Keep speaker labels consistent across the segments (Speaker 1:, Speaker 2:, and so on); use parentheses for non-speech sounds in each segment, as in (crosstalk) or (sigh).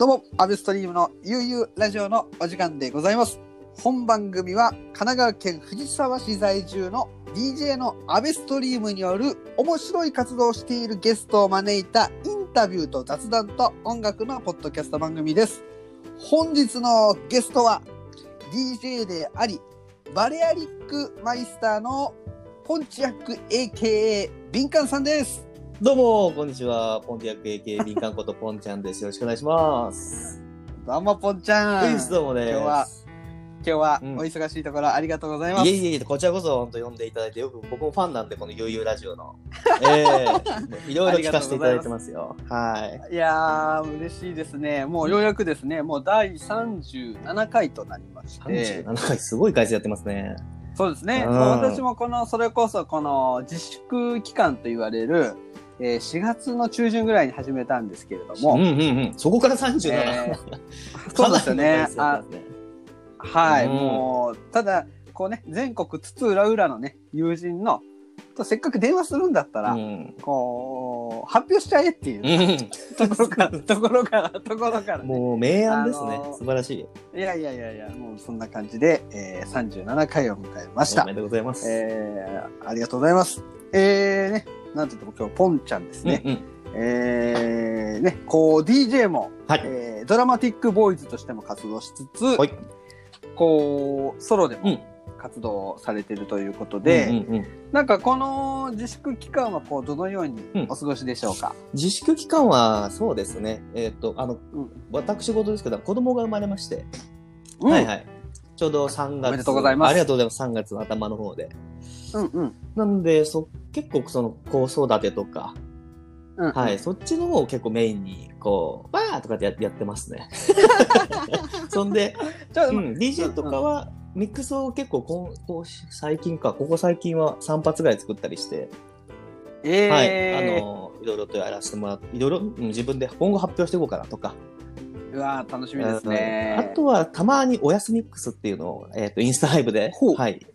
Speaker 1: どうも、アベストリームの悠々ラジオのお時間でございます。本番組は神奈川県藤沢市在住の DJ のアベストリームによる面白い活動をしているゲストを招いたインタビューと雑談と音楽のポッドキャスト番組です。本日のゲストは DJ であり、バレアリックマイスターのポンチアック AKA ビンカンさんです。
Speaker 2: どうも、こんにちは。ポンティアック AK (laughs) 敏感ことポンちゃんです。よろしくお願いします。
Speaker 1: どうもポンちゃん。
Speaker 2: ウイスどうもです。
Speaker 1: 今日は今日は
Speaker 2: うん
Speaker 1: お忙しいところありがとうございます。
Speaker 2: いえいえいえ、こちらこそ本当呼んでいただいて、よく僕もファンなんで、この悠々ラジオの。(laughs) ええいろいろ聞かせていただいてますよ。はい。
Speaker 1: いやー、嬉しいですね。もうようやくですね、もう第37回となりまして、
Speaker 2: 37回、すごい回数やってますね。
Speaker 1: そうですね、
Speaker 2: うん
Speaker 1: 私もこの、それこそこの自粛期間と言われる、えー4月の中旬ぐらいに始めたんですけれども、
Speaker 2: うんうんうん。そこから37。
Speaker 1: えー (laughs) そうですよね。あはい、
Speaker 2: うん
Speaker 1: もう、ただ、こうね、全国津々浦々のね、友人の、とせっかく電話するんだったら、
Speaker 2: うん
Speaker 1: こう、発表しちゃえっていう
Speaker 2: う (laughs)
Speaker 1: ところから、ところから、ところから
Speaker 2: ん。
Speaker 1: ね。
Speaker 2: もう明暗ですね
Speaker 1: あの。ー
Speaker 2: 素晴らしい。
Speaker 1: いやいやいやいや、もうそんな感じで、えー、37回を迎えました
Speaker 2: おめ。でとうございます。
Speaker 1: えー、ありがとうございます。えー、ね、なんといっても今日、ポンちゃんですね。
Speaker 2: うんうん。
Speaker 1: えー、ね、こう、DJ も、
Speaker 2: はい。
Speaker 1: えー、ドラマティックボーイズとしても活動しつつ、
Speaker 2: はい。
Speaker 1: こう、ソロでも
Speaker 2: うん。
Speaker 1: 活動されているということで、
Speaker 2: うんうんうん
Speaker 1: なんかこの自粛期間はこう、どのように
Speaker 2: うん
Speaker 1: お過ごしでしょうか、
Speaker 2: 自粛期間は、そうですね。えっ、と、あの、
Speaker 1: うん
Speaker 2: 私事ですけど、子供が生まれまして、
Speaker 1: うん、
Speaker 2: はいはい。ちょうど3月。
Speaker 1: おめでとうございます
Speaker 2: ありがとうございます。3月の頭の方で。
Speaker 1: うんうん。
Speaker 2: なんで、そ、結構その、子育てとか、
Speaker 1: うん、
Speaker 2: はい、そっちの方を結構メインに、こう、バーとかってややってますね。(laughs) そんで、
Speaker 1: ちょ
Speaker 2: うん、DJ とかは、ミックスを結構こう、こう最近か、ここ最近は3発ぐらい作ったりして、
Speaker 1: えー、
Speaker 2: はい、あの、いろいろとやらせてもらって、いろいろ、うん自分で今後発表していこうかなとか、
Speaker 1: うわー楽しみですね。
Speaker 2: あとは、たまにおやすミックスっていうのを、えっ、と、インスタライブではい。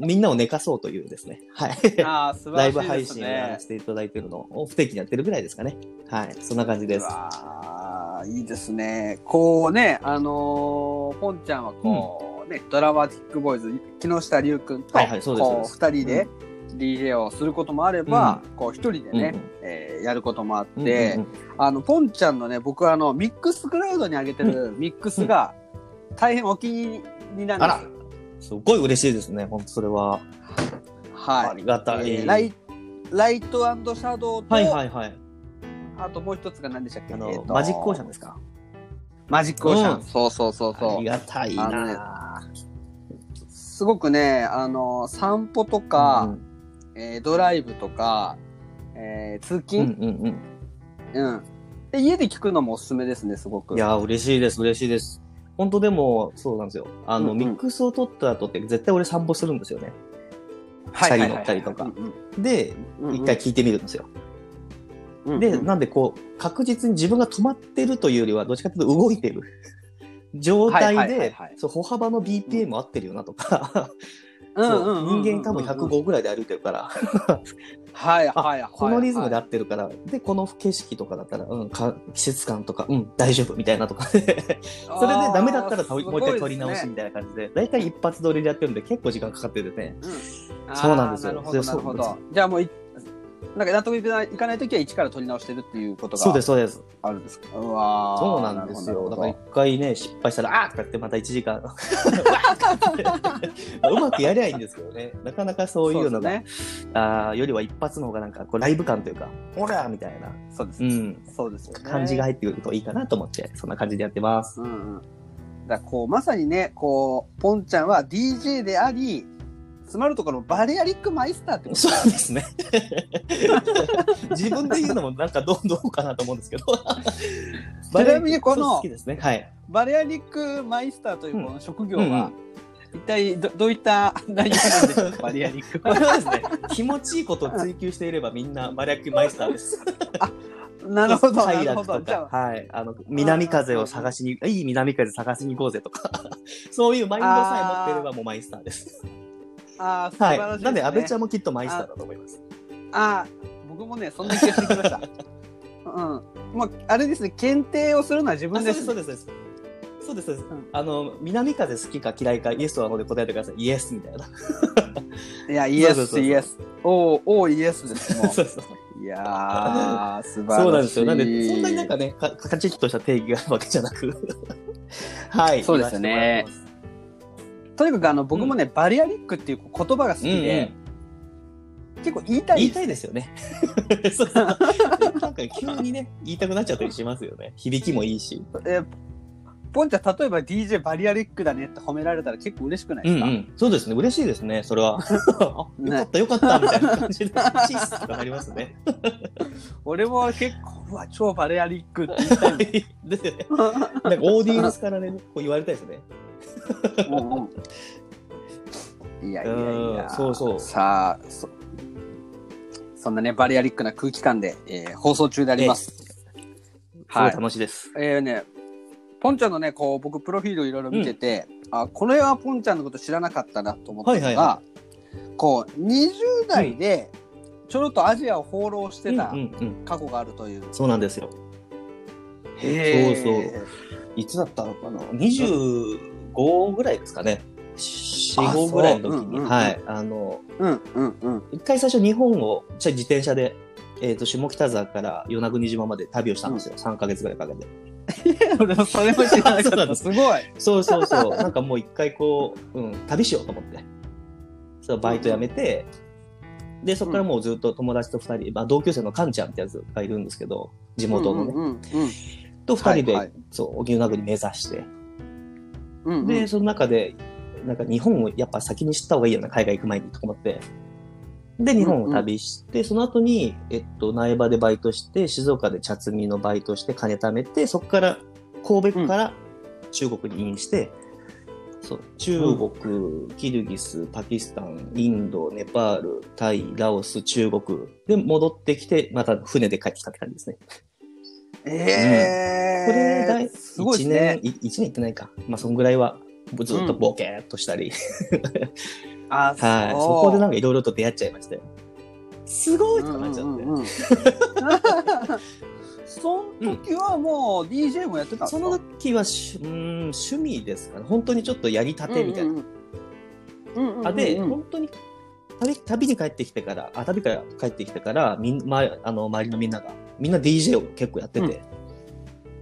Speaker 2: みんなを寝かそうというですね、はい。
Speaker 1: あー素晴
Speaker 2: ライブ
Speaker 1: らしいです
Speaker 2: 配信をや
Speaker 1: ね
Speaker 2: らせ。ていただいているのを不定期にやってるぐらいですかね。はい。そんな感じです。
Speaker 1: うわーいいですね。こうね、あのー、ポンちゃんはこう、ね、ドラマティックボーイズ、木下龍くんと、
Speaker 2: はいはいそうです
Speaker 1: 二人で DJ をすることもあれば、こう、一人でね、
Speaker 2: うん
Speaker 1: えーやることもあって、
Speaker 2: うんうんうん
Speaker 1: あの、ポンちゃんのね、僕はあの、ミックスクラウドに上げてるミックスが、大変お気に入りなんですよ。、
Speaker 2: すごい嬉しいですね。本当それは。あ
Speaker 1: はい。
Speaker 2: りがたい。
Speaker 1: えーライライトシャドウと、
Speaker 2: はいはいはい。
Speaker 1: あともう一つが何でしたっけ？
Speaker 2: あの、
Speaker 1: えーと
Speaker 2: マジックオーシャンですか？
Speaker 1: マジックオーシャン。
Speaker 2: うん
Speaker 1: そうそうそうそう。
Speaker 2: ありがたいな
Speaker 1: すごくね、あの、散歩とか、えードライブとか、えー通
Speaker 2: うん
Speaker 1: 勤、
Speaker 2: うんうん
Speaker 1: うん、で。家で聞くのもおすすめですね、すごく。
Speaker 2: いやー、嬉しいです、嬉しいです。本当でも、そうなんですよ。あの、
Speaker 1: うんうん
Speaker 2: ミックスを取った後って絶対俺散歩するんですよね。チャリ乗ったりとか
Speaker 1: うん
Speaker 2: で、
Speaker 1: うん
Speaker 2: 一回聞いてみるんですよ。
Speaker 1: うんうん
Speaker 2: で、なんでこう、確実に自分が止まってるというよりは、どっちかというと動いてる (laughs) 状態で歩幅の BPM 合ってるよなとか、人間多分105ぐらいで歩いてるから、
Speaker 1: はい
Speaker 2: あ
Speaker 1: はいはい。
Speaker 2: このリズムで合
Speaker 1: はい
Speaker 2: ってるから、で、この景色とかだったら、うん、か季節感とか、うん、大丈夫みたいなとか。で、(laughs) それでダメだったらともう一回撮り直しみたいな感じで、だいたい一発撮りでやってるんで結構時間かかってるね。
Speaker 1: うん。
Speaker 2: そうなんですよ。
Speaker 1: あーなるほど、
Speaker 2: で
Speaker 1: なるほど。
Speaker 2: そう。
Speaker 1: じゃあもうい、なんか納得いかないいかないときは一から取り直してるっていうことが
Speaker 2: そうです、そうです。
Speaker 1: あるんですか？うわー
Speaker 2: そうなんですよ。だから一回ね、失敗したら、あーとかってまた1時間、(laughs) うまくやりゃいいんですけどね。なかなかそういうのが、
Speaker 1: ね。
Speaker 2: あーよりは一発の方がなんかこうライブ感というか、オラーみたいな、
Speaker 1: そうです。
Speaker 2: うん、
Speaker 1: そうですよね。
Speaker 2: 感じが入ってくるといいかなと思って、そんな感じでやってます。
Speaker 1: うんうん。だこう、まさにね、こう、ポンちゃんは DJ であり、つまるところバリアリックマイスターってこと？
Speaker 2: そうですね。(laughs) 自分で言うのもなんかどうどうかなと思うんですけど。(laughs)
Speaker 1: ちなみにこの
Speaker 2: ね。はい。
Speaker 1: バレアリックマイスターというこの職業は、
Speaker 2: うんうん
Speaker 1: 一体どどういった内容なんでしょうか？バレアリック (laughs)
Speaker 2: これはですね、気持ちいいことを追求していればみんなバレアリックマイスターです。
Speaker 1: なるほど
Speaker 2: 快
Speaker 1: なるほど
Speaker 2: はい。あの、南風を探しに、いい南風探しに行こうぜとか、そういうマインドさえ持っていればもうマイスターです。
Speaker 1: あー素晴らしいね
Speaker 2: はい。なんで、安倍ちゃんもきっとマイスターだと思います。
Speaker 1: あー僕もねそんな気がしてきました (laughs) うんもうあれですね検定をするのは自
Speaker 2: あ
Speaker 1: 分です
Speaker 2: そうです、そうです。そうです、そうです。
Speaker 1: うん
Speaker 2: あの、南風好きか嫌いか、イエスとはノーで答えてください。イエスみたいな。
Speaker 1: いやイエスイエスおーおーイエスですも
Speaker 2: そうそう。
Speaker 1: ういやー (laughs) 素晴らしい
Speaker 2: そうなんですよ。なんで、そんなになんかね、かカチッとした定義があるわけじゃなく、(laughs) はい。
Speaker 1: そうですよねとにかくあの僕もね、バリアリックっていう言葉が好きで
Speaker 2: うんうん
Speaker 1: 結構言いたい
Speaker 2: 言いたいですよね。(laughs) そうそうなんか急にね、言いたくなっちゃったりしますよね。響きもいいし。
Speaker 1: えーポンちゃん例えば DJ バリアリックだねって褒められたら結構嬉しくないですか、
Speaker 2: うんうん。そうですね。嬉しいですね。それは。(laughs) あ、よかったよかったみたいな感じで、シースとなりますね。(laughs)
Speaker 1: 俺も結構うわ超バリアリックって言いたい
Speaker 2: ですよね。なんかオーディエンスからね、こう言われたいですね。
Speaker 1: うんうん。いやいやいや。
Speaker 2: うんそうそう。
Speaker 1: さあそそんなねバリアリックな空気感で、えー放送中であります、はい。い
Speaker 2: 楽しいです。
Speaker 1: えーねポンちゃんのねこう僕プロフィールいろいろ見てて、あこれはポンちゃんのこと知らなかったなと思ったのが、
Speaker 2: はいはいは
Speaker 1: こう20代でちょろっとアジアを放浪してた
Speaker 2: うんうんうん。
Speaker 1: 過去があるという、
Speaker 2: そうなんですよ。
Speaker 1: へー。
Speaker 2: そうそう。いつだったのかな？?25 ぐらいですかね。4、
Speaker 1: あ
Speaker 2: 5ぐらいの時に、
Speaker 1: そううんうんうん
Speaker 2: はい。あの、
Speaker 1: うんうんうん
Speaker 2: 一回最初日本を、じゃあ自転車で、えっ、と、下北沢から与那国島まで旅をしたんですよ。3ヶ月ぐらいかけて。(laughs)
Speaker 1: 俺もそれも知らなかった。
Speaker 2: す
Speaker 1: すごい。
Speaker 2: そうそうそう。なんかもう一回こう、うん、旅しようと思って。そう、バイト辞めて、で、そこからもうずっと友達と二人、まあ同級生のカンちゃんってやつがいるんですけど、地元のね、
Speaker 1: うんうん
Speaker 2: と二人で、
Speaker 1: はいはい
Speaker 2: そう、荻生名国目指して、
Speaker 1: うんうん。
Speaker 2: で、その中で、なんか日本をやっぱ先に知った方がいいよね、海外行く前にと思って。で、日本を旅して、その後に、えっと、苗場でバイトして、静岡で茶摘みのバイトして、金貯めて、そこから、神戸から中国に移民して、そう、中国、キルギス、パキスタン、インド、ネパール、タイ、ラオス、中国で戻ってきて、また船で帰ってきたって感じですね。
Speaker 1: え
Speaker 2: これが
Speaker 1: ー、すごい
Speaker 2: 1
Speaker 1: ですね。
Speaker 2: 年、い一年行ってないか。まあ、そんぐらいは、ずっとボケーっとしたり。
Speaker 1: あ、(laughs)
Speaker 2: はい。そこでなんかいろいろと出会っちゃいましたよ。すごいとかなっちゃって。
Speaker 1: うんうんうん (laughs) その時はもう DJ もやってたんですか？
Speaker 2: その時はし、うーん、趣味ですかね。本当にちょっとやりたてみたいな。
Speaker 1: うんうんうんうん
Speaker 2: あで、
Speaker 1: うんうん
Speaker 2: 本当に旅旅に帰ってきてから、あ、旅から帰ってきてから、みん、ま、あの、周りのみんなが、みんな DJ を結構やってて、
Speaker 1: うん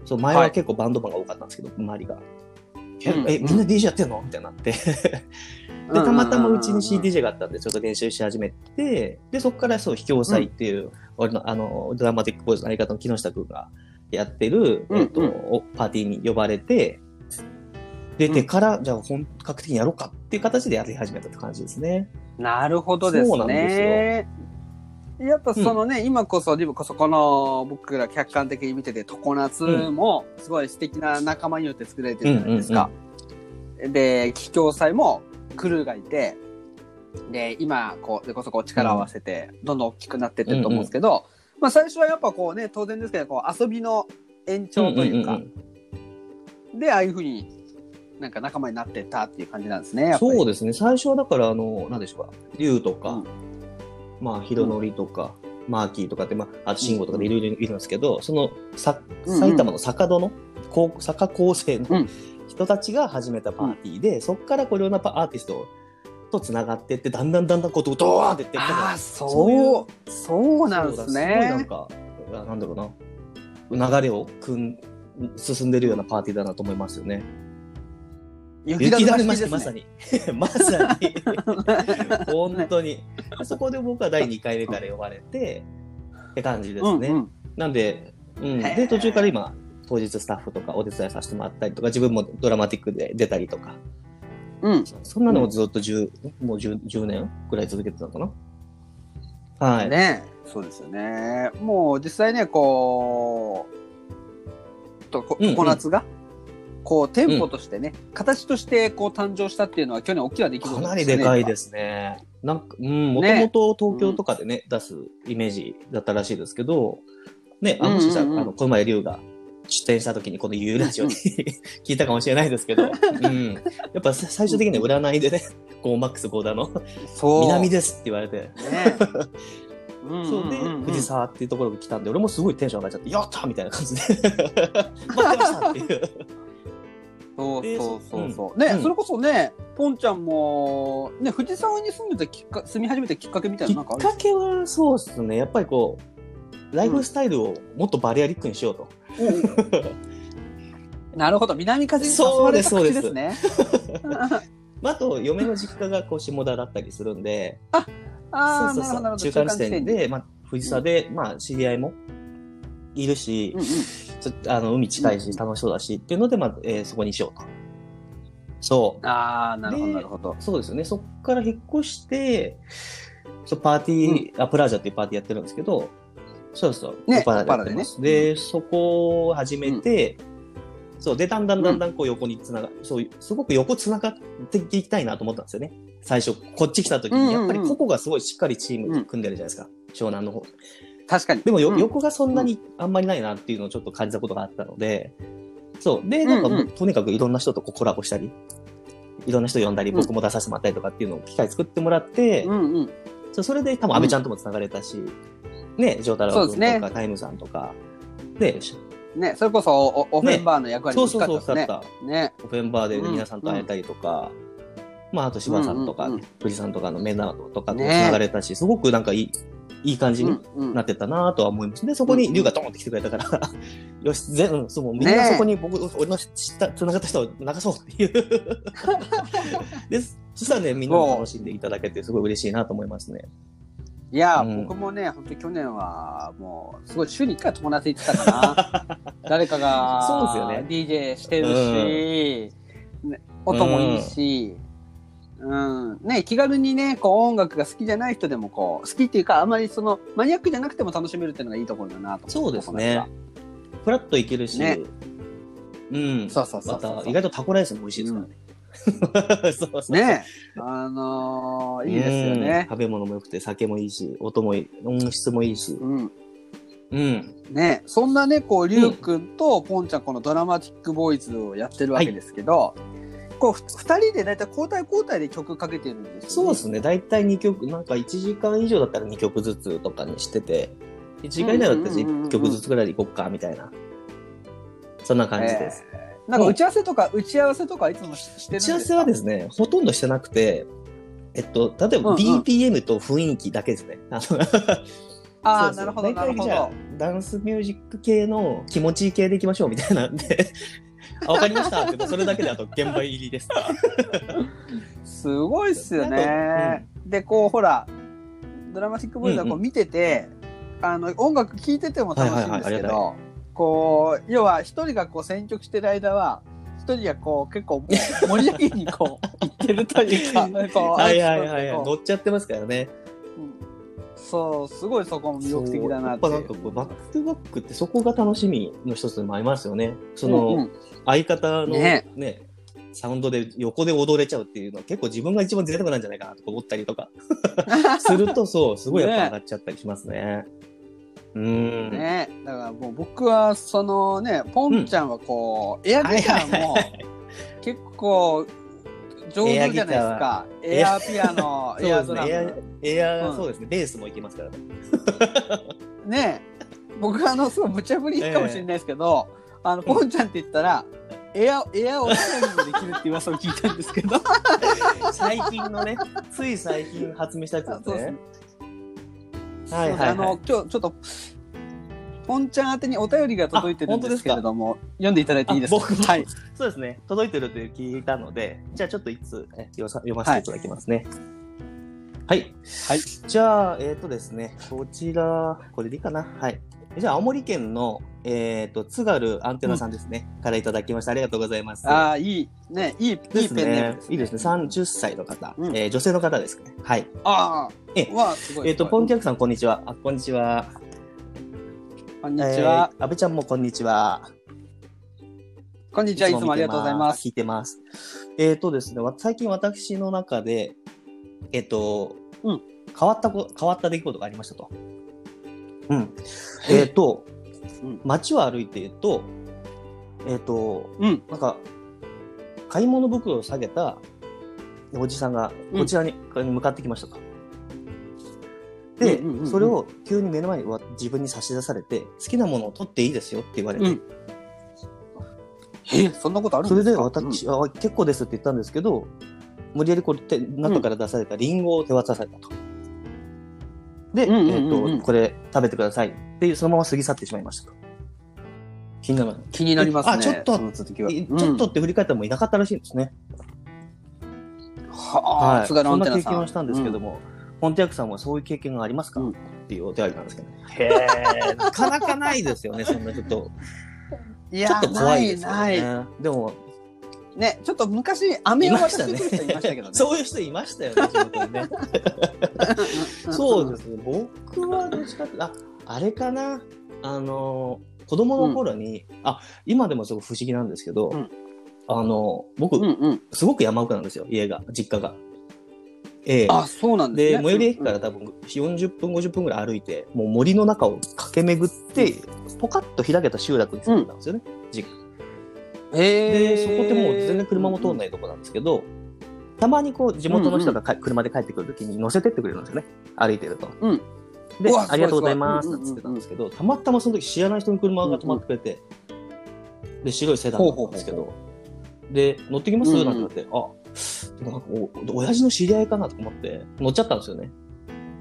Speaker 2: そう、前は結構バンドマンが多かったんですけど、周りが。え
Speaker 1: うん
Speaker 2: え、みんな DJ やってんの？みたいになって。(laughs) で、たまたまうちに CDJ があったんで、ちょっと練習し始めて、で、そこからそう、秘境祭っていう、俺の、あの、ドラマティックボーイズの相方の木下くんがやってる、
Speaker 1: うん
Speaker 2: えっと、おパーティーに呼ばれて、出てから、じゃあ本格的にやろうかっていう形でやり始めたって感じですね。
Speaker 1: なるほどです
Speaker 2: そうなん
Speaker 1: ね。やっぱそのね、今こそ、今こそこの僕ら客観的に見てて、常夏もすごい素敵な仲間によって作られてるじゃないですか。で、桔梗祭もクルーがいて、で、今、こう、でこそこう力を合わせて、どんどん大きくなってってると思うんですけど、まあ最初はやっぱこうね、当然ですけど、こう遊びの延長というか、
Speaker 2: んんん
Speaker 1: で、ああいうふうになんか仲間になってったっていう感じなんですね。
Speaker 2: そうですね。最初はだから、あの、何でしょうか。竜とか、
Speaker 1: うん
Speaker 2: まあ、ヒロノリとか、マーキーとかって、まあ、あとシンゴとかでいろいろいるんですけど、その、さ、
Speaker 1: うんうん
Speaker 2: 埼玉の坂戸の、高坂高生
Speaker 1: う
Speaker 2: の
Speaker 1: ん
Speaker 2: 人たちが始めたパーティーで、そこからこういろんなパアーティストと繋がってって、だんだんだんだんこう、ドーンっていって、
Speaker 1: ああ、
Speaker 2: そう
Speaker 1: そう、なんです
Speaker 2: そうだすごいなん
Speaker 1: ね。
Speaker 2: か、あなんだろうな、流れを組ん、進んでるようなパーティーだなと思いますよね。雪だるま式、(laughs) まさに。まさに。本当に。そこで僕は第2回目から呼ばれて、って感じですね。
Speaker 1: うんうん
Speaker 2: なんで、うん。で、途中から今、当日スタッフとかお手伝いさせてもらったりとか、自分もドラマティックで出たりとか、
Speaker 1: うん。
Speaker 2: そんなのをずっと10、もう 10, 10年ぐらい続けてたのかな。はい。
Speaker 1: ねそうですよね。もう実際ね、こう、とこ
Speaker 2: うんうん
Speaker 1: ココナッツが、こう、店舗としてね、形としてこう誕生したっていうのは去年大きな出来事
Speaker 2: かなりでかいですね。なんか、うん、もともと東京とかでね、出すイメージだったらしいですけど、ね、あ、もしかしたら、
Speaker 1: うんうんうん
Speaker 2: あの、小前龍が出展した時にこの U ラジオに (laughs) 聞いたかもしれないですけど、うん。やっぱさ最終的には占いでね、ゴーマックスゴーダの
Speaker 1: そう。
Speaker 2: 南ですって言われて、
Speaker 1: ね。うん (laughs)
Speaker 2: そうで、
Speaker 1: んんん
Speaker 2: 藤沢っていうところが来たんで、俺もすごいテンション上がっちゃって、やったーみたいな感じで、(laughs) 待ってましたっていう。で
Speaker 1: そうそうそうそう。ね、
Speaker 2: うんうん
Speaker 1: それこそね、ポンちゃんも、ね、藤沢に住んでたきっか、住み始めたきっかけみたい
Speaker 2: きっ
Speaker 1: なのなんかある
Speaker 2: か？けはそうですね、やっぱりこう、ライフスタイルをもっとバリアリックにしようと。(laughs)
Speaker 1: なるほど。南風に誘われた口ですね。
Speaker 2: まあ、あと、嫁の実家がこう下田だったりするんで、
Speaker 1: ああ、
Speaker 2: そうそうそう
Speaker 1: なるほど、なるほど。
Speaker 2: 中間地点
Speaker 1: に。
Speaker 2: で、まあ、藤沢で、まあ、知り合いもいるし、
Speaker 1: うんうん。
Speaker 2: あの海近いし楽しそうだしっていうので、まあえーそこにしようと。そう。
Speaker 1: ああ、なるほど、
Speaker 2: で
Speaker 1: なるほど。
Speaker 2: そうですよね。そこから引っ越して、そうパーティー、あ、プラージャっていうパーティーやってるんですけど、そうそう。
Speaker 1: ね
Speaker 2: オパラでやってます。でそこを始めて、そう、で、だんだんだんだんこう横につなが、そういう、すごく横つながっていきたいなと思ったんですよね。最初、こっち来た時に、
Speaker 1: うんうんうん
Speaker 2: やっぱり個々がすごいしっかりチーム組んでるじゃないですか。湘南の方。
Speaker 1: 確かに。
Speaker 2: でもよ、
Speaker 1: うん。
Speaker 2: 横がそんなにあんまりないなっていうのをちょっと感じたことがあったので、そう。で、なんかもう、
Speaker 1: うんうん
Speaker 2: とにかくいろんな人とこうコラボしたり、いろんな人呼んだり、
Speaker 1: うん。
Speaker 2: 僕も出させてもらったりとかっていうのを機会作ってもらって、
Speaker 1: うんうん。
Speaker 2: そうそれで多分安倍ちゃんとも繋がれたし、ね、ジョータラ
Speaker 1: そうですね。
Speaker 2: 君とか、タイムさんとか、で、し
Speaker 1: ね、それこそお、おオフェンバーの役割も
Speaker 2: そうそうそう、
Speaker 1: 大きかったですね。
Speaker 2: オフェンバーで皆さんと会えたりとか、まあ、あと柴さんとか、
Speaker 1: うんうんうん
Speaker 2: 藤さんとかのメンナーとかと
Speaker 1: ね。
Speaker 2: 繋がれたし、すごくなんかいい、いい感じに
Speaker 1: うんうん。
Speaker 2: なってたなとは思います。で、そこに龍がドーンって来てくれたから、(laughs) よし、全、うん、そう、みんなそこに僕、俺の知った、繋がった人を流そうっていう。(laughs) で、そしたらね、みんなも楽しんでいただけて、すごい嬉しいなと思いますね。
Speaker 1: いや、
Speaker 2: うん。
Speaker 1: 僕もね、本当に去年は、もう、すごい週に1回友達行ってたかな。(laughs) 誰かが、
Speaker 2: そうですよね。
Speaker 1: DJ してるし、ね、音もいいし、うん、ね、気軽にね、こう音楽が好きじゃない人でもこう、好きっていうか、あまりその、マニアックじゃなくても楽しめるっていうのがいいところだなと
Speaker 2: そうですね。フラッといけるし、
Speaker 1: ね
Speaker 2: うん。
Speaker 1: そうそうそう
Speaker 2: ま
Speaker 1: そう
Speaker 2: た、意外とタコライスも美味しいですからね。(laughs) そうそうそう
Speaker 1: ねあのーいいですよ
Speaker 2: うん
Speaker 1: ね。
Speaker 2: 食べ物も良くて、酒もいいし、音もいい、音質もいいし。
Speaker 1: うん。
Speaker 2: うん。
Speaker 1: ねそんなね、こう、りゅうくんとポンちゃん、このドラマティックボーイズをやってるわけですけど、こう、ふ二人でだいたい交代交代で曲かけてるんですよ、ね。
Speaker 2: そうですね。だいたい2曲、なんか1時間以上だったら2曲ずつとかにしてて、1時間以内だったら
Speaker 1: うんうんうんうん
Speaker 2: 1曲ずつぐらいでいこっか、みたいな。そんな感じです。
Speaker 1: なんか打ち合わせとか、打ち合わせとかいつもししてるんですか？
Speaker 2: 打ち合わせはですね、ほとんどしてなくて、えっと、例えば
Speaker 1: うんうん
Speaker 2: BPM と雰囲気だけですね。あの (laughs)
Speaker 1: ああ、
Speaker 2: そうそう
Speaker 1: なるほど、なるほ
Speaker 2: 大体じゃあ
Speaker 1: ど。
Speaker 2: ダンスミュージック系の気持ちいい系でいきましょうみたいなんで、あ、わかりましたってそれだけであと現場入りです。
Speaker 1: すごいっすよ
Speaker 2: なん
Speaker 1: ね。で、こう、ほら、ドラマティックボーイズはこ
Speaker 2: うんう
Speaker 1: う見てて、あの、音楽聴いてても楽しいんです
Speaker 2: はいはいはいありがた
Speaker 1: けど、こう、要は一人がこう選曲してる間は、一人がこう結構盛り上げにこう、(laughs) 行ってるというか、(laughs) こう、
Speaker 2: はいはいはいはい。乗っちゃってますからね。
Speaker 1: うんそう、すごいそこも魅力的だなって。
Speaker 2: そうやっぱなんかこう、バックトゥバックってそこが楽しみの一つでもありますよね。その、
Speaker 1: うんうん。
Speaker 2: 相方の
Speaker 1: ね。
Speaker 2: ねサウンドで横で踊れちゃうっていうのは結構自分が一番贅沢なんじゃないかなとか思ったりとか。(laughs) するとそう、すごいやっぱ上がっちゃったりしますね。うーん。
Speaker 1: ね。だからもう僕はそのねポンちゃんはこう、エアギターも結構上手じゃないですか。エアピアノ (laughs)
Speaker 2: そう
Speaker 1: エアドラム、
Speaker 2: エア、
Speaker 1: うん。
Speaker 2: そうですね。ベースもいけますからね。(laughs)
Speaker 1: ね僕あのすごい無茶ぶりかもしれないですけど、あのポンちゃんって言ったらエアエアをつなぎもできるって噂を聞いたんですけど。(laughs)
Speaker 2: 最近のね、つい最近発明したやつです
Speaker 1: ね。
Speaker 2: はいはいはい。
Speaker 1: あの今日ちょっとポンちゃん宛てにお便りが届いてるんですけれども読んでいただいていいですか？
Speaker 2: あ僕も
Speaker 1: はい
Speaker 2: そうですね。届いてるって聞いたので、じゃあちょっといつえ読ませていただきますね。はい。
Speaker 1: はい
Speaker 2: じゃあ、えっ、とですね、こちら、これでいいかな？はい。じゃあ、青森県の、えっ、と、津軽アンテナさんですね、からいただきました。ありがとうございます。
Speaker 1: ああ、いい、ね、いい、いい
Speaker 2: です
Speaker 1: ペンネ。
Speaker 2: いいですね。30歳の方、
Speaker 1: うん
Speaker 2: えー女性の方ですね。はい。
Speaker 1: あ
Speaker 2: え
Speaker 1: あ、わあ、すごい。
Speaker 2: えっ、と、ポンテ
Speaker 1: ャ
Speaker 2: ィアクさん、こんにちは。あ、こんにちは。
Speaker 1: こんにちは。
Speaker 2: えー。安倍ちゃんもこんにちは。
Speaker 1: こんにちは。いつもありがとうございます。
Speaker 2: 聞いてます。えっ、とですね、わ最近私の中で、えっ、と、
Speaker 1: うん
Speaker 2: 変わったこ、変わった出来事がありましたと。うん。えっ、と、
Speaker 1: うん
Speaker 2: 街を歩いていると、えっ、と、
Speaker 1: うん。
Speaker 2: なんか、買い物袋を下げたおじさんが、こちらに,、向かってきましたと。で、
Speaker 1: うんうんうんうん
Speaker 2: それを急に目の前にわ自分に差し出されて、好きなものを取っていいですよって言われて、
Speaker 1: うんえ、そんなことあるん
Speaker 2: それ
Speaker 1: ですか
Speaker 2: で私、あ、結構ですって言ったんですけど、無理やりこれ手中から出されたリンゴを手渡されたと。で、
Speaker 1: うんうんうんうん
Speaker 2: えっ、と、これ食べてくださいっていう、そのまま過ぎ去ってしまいましたと。気になる。
Speaker 1: 気になりますね。
Speaker 2: あちょっと
Speaker 1: その続きは。
Speaker 2: ち
Speaker 1: うん
Speaker 2: ょっとって振り返ったらもういなかったらしいんですね。
Speaker 1: はあ、
Speaker 2: はい。
Speaker 1: 津軽ア
Speaker 2: そん
Speaker 1: ンテナさん。
Speaker 2: な経験をしたんですけども、ポンティアクさんはそういう経験がありますか、
Speaker 1: うん
Speaker 2: っていうお手紙なんですけどね。へえ、なかなかないですよね、そんなちょっと。
Speaker 1: うん。い
Speaker 2: ちょっと怖いですよ
Speaker 1: ない、
Speaker 2: ね。
Speaker 1: ない。
Speaker 2: でも、
Speaker 1: ね、ちょっと昔、飴を渡してくる人いましたけどね。(laughs)
Speaker 2: そういう人いましたよね、地元にね。そうですね。僕はどっちかって、あ、あれかな。あの、子供の頃に、あ、今でもすごく不思議なんですけど、
Speaker 1: うん
Speaker 2: あの、僕、
Speaker 1: うんうん。
Speaker 2: すごく山奥なんですよ、家が、実家が。ええ
Speaker 1: あ、そうなんです
Speaker 2: で、
Speaker 1: ね。
Speaker 2: 最寄り駅から多分40分、50分ぐらい歩いて、もう森の中を駆け巡って、ポカッと開けた集落に住んでたんですよね、実家
Speaker 1: うん、へ
Speaker 2: で、
Speaker 1: え。
Speaker 2: そこってもう全然車も通んないとこなんですけど、たまにこう、地元の人がか、車で帰ってくるときに乗せてってくれるんですよね。歩いてると。
Speaker 1: うん
Speaker 2: でありがとうございます。
Speaker 1: すごい
Speaker 2: なんつってたんですけど、たまたまその時知らない人の車が止まってくれて、で、白いセダンだったんですけど、で、乗ってきます？
Speaker 1: うんうん
Speaker 2: なんて言われて、あ、なんかお、親父の知り合いかなと思って、乗っちゃったんですよね。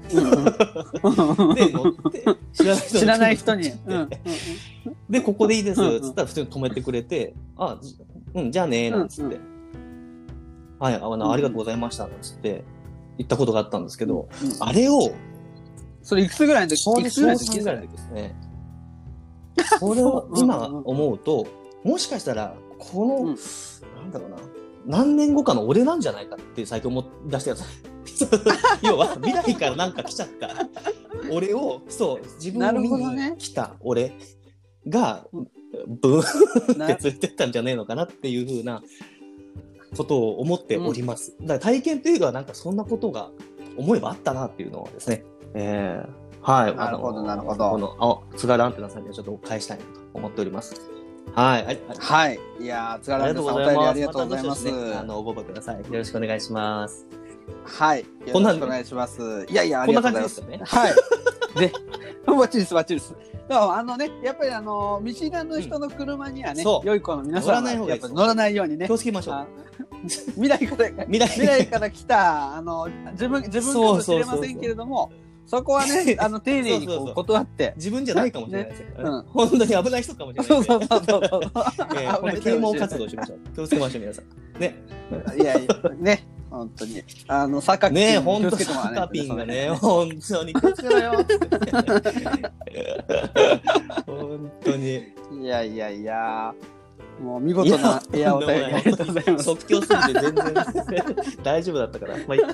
Speaker 2: で、乗って、知らない人
Speaker 1: 知らない人に。
Speaker 2: で、ここでいいです。つったら普通に止めてくれて、あ、じうん、じゃあねなんつって。
Speaker 1: う
Speaker 2: はい、あの、ありがとうございました。なんつって、言ったことがあったんですけど、
Speaker 1: うん
Speaker 2: あれを、
Speaker 1: それいくつぐらいの時
Speaker 2: 小
Speaker 1: いくつぐらいの時
Speaker 2: ですね。(laughs) それを今思うと、もしかしたら、この、
Speaker 1: うん
Speaker 2: なんだろうな、何年後かの俺なんじゃないかって最近思い出してください。(laughs) 要は、未来からなんか来ちゃった。俺を、そう、自分を見に来た俺が、ブーンって
Speaker 1: な
Speaker 2: 連れてったんじゃねえのかなっていうふうなことを思っております。だから体験というのはなんかそんなことが思えばあったなっていうのはですね。えーはい。
Speaker 1: なるほどなるほど
Speaker 2: この、あ、津軽アンテナさんにはちょっと返したいなと思っております。はい。
Speaker 1: はい。いやー、津
Speaker 2: あ
Speaker 1: 軽アン
Speaker 2: りがとうございます。
Speaker 1: テナさんお便りありがとうございます。
Speaker 2: あの、ご応募ください。よろしくお願いします。
Speaker 1: はい。よろしくお願いします。いやいや、ありがとうございます。
Speaker 2: 感じですよね。
Speaker 1: はい。で (laughs) (laughs) バッチリです、バッチリです。あのね、やっぱりあの、見知らぬ人の車にはね、良い子の皆さん
Speaker 2: 乗らない
Speaker 1: ようにね
Speaker 2: 気、をつけましょう
Speaker 1: あ。(laughs) 未来から、
Speaker 2: 未来
Speaker 1: から来た、あの、自分、自分かもしれませんけれども、そこはね、(laughs) あの、丁寧にこう断って、
Speaker 2: 自分じゃないかもしれないですよ。
Speaker 1: ねうん
Speaker 2: 本当に危ない人かもしれない。
Speaker 1: そうそうそうそう。(laughs)
Speaker 2: えー、本当啓蒙活動しましょう。気をつけましょう、皆さん。ね。
Speaker 1: いやいや、ね、本当に。あの、サカ
Speaker 2: ねえ、
Speaker 1: 気を
Speaker 2: ほんと
Speaker 1: つけてもらわないと
Speaker 2: サカピンがね、ほんとに気をつけろよって。ほんとに。
Speaker 1: いやいやいや、もう見事なエアお便りありがとうございます。
Speaker 2: 即興すぎて全然 (laughs) 大丈夫だったから。まあいい
Speaker 1: い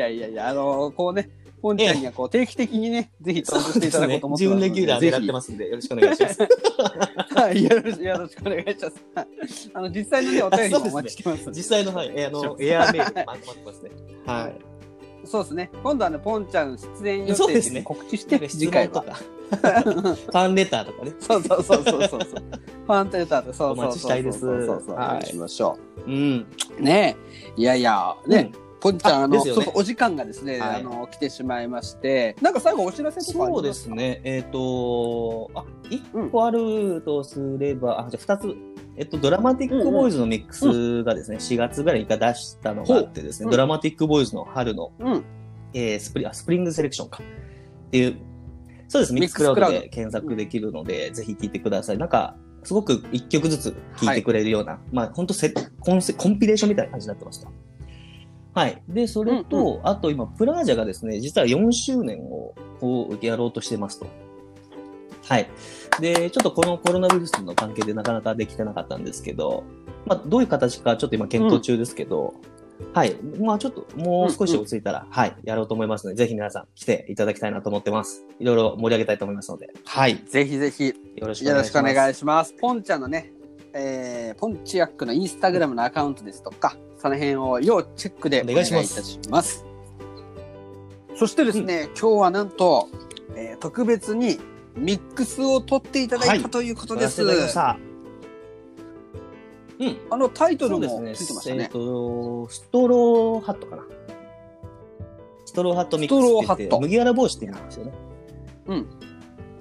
Speaker 1: やいやいや、あのこうね、ポンちゃんにはこう定期的にね、ぜひ登場していただこうと思って
Speaker 2: 準レギュラー狙って
Speaker 1: す
Speaker 2: ますんで、よろしくお願いします。
Speaker 1: ので。はい、よろしよろしくお願いします。あの、実際のね、お便りもお待ちしてます。
Speaker 2: 実際の、はい、えーあの、エアメール待ってますね。はい。
Speaker 1: そうですね。今度はね、ポンちゃん出演予定ですね。告知して、
Speaker 2: 質
Speaker 1: 次回
Speaker 2: とか、ファンレターとかね。(laughs)
Speaker 1: そうそうそうそうそう。ファンテーターで、そうそうそうそう。
Speaker 2: お待ちしたいです
Speaker 1: そうそうそう。
Speaker 2: はい
Speaker 1: お願いしましょ
Speaker 2: うん。
Speaker 1: う。ねえ。いやいや、ね、ポンちゃん、あの、
Speaker 2: ね
Speaker 1: お時間がですね、
Speaker 2: はい
Speaker 1: あの、来てしまいまして、なんか最後お知らせとか
Speaker 2: そう
Speaker 1: ま
Speaker 2: ですね。えっ、と、あ、一個あるとすれば、あ、じゃあ二つ。えっと、ドラマティックボーイズのミックスがですね、4月ぐらいに出したのがあってですね、
Speaker 1: ほううん
Speaker 2: ドラマティックボーイズの春の、
Speaker 1: うん。
Speaker 2: えースプリあスプリングセレクションか。っていう、そうです、ミックスクラウドで検索できるので、ぜひ聞いてください。なんか、すごく一曲ずつ聴いてくれるような、まあ、ほんとセコンセコンピレーションみたいな感じになってました。はい。で、それと、あと今、プラージャがですね、実は4周年をこうやろうとしてますと。はい。で、ちょっとこのコロナウイルスの関係でなかなかできてなかったんですけど、まあ、どういう形かちょっと今検討中ですけど、はい。まあちょっともう少し落ち着いたら、はい、やろうと思いますので、ぜひ皆さん来ていただきたいなと思ってます。いろいろ盛り上げたいと思いますので、はい。
Speaker 1: ぜひぜひ
Speaker 2: よろしくお願いします。
Speaker 1: 願いします。ポンちゃんのね、えー、ポンチヤックのインスタグラムのアカウントですとか、その辺を要チェックでお願いいたします。そしてですね、今日はなんと、えー特別にミックスを取っていただい
Speaker 2: はい
Speaker 1: たということです。
Speaker 2: うん。
Speaker 1: あのタイトルもついてましたね。
Speaker 2: と、ストローハットかな。ストローハットミックスって麦わら帽子って言うんですよね。
Speaker 1: うん。
Speaker 2: はい。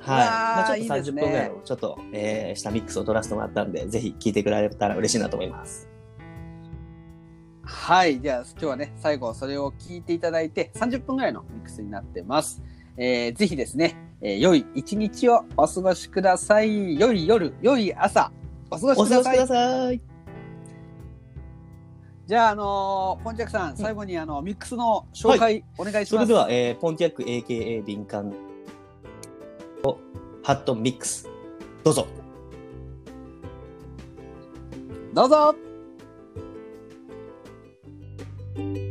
Speaker 2: まあちょっと30
Speaker 1: いいですね
Speaker 2: 分ぐらいのちょっと、えー、したミックスを取らせてもらったんで、ぜひ聞いてくれたら嬉しいなと思います。
Speaker 1: はい。じゃあ今日はね、最後それを聞いていただいて、30分ぐらいのミックスになってます。えー、ぜひですね、えー良い一日をお過ごしください。良い夜、良い朝、お過ごし
Speaker 2: お
Speaker 1: ください。じゃあ、あのーポンチャクさん、最後にあの、ミックスの紹介お願いします。
Speaker 2: それでは、えー、ポンティアック AKA 敏感ハットミックス。どうぞ。
Speaker 1: どうぞ
Speaker 3: thank you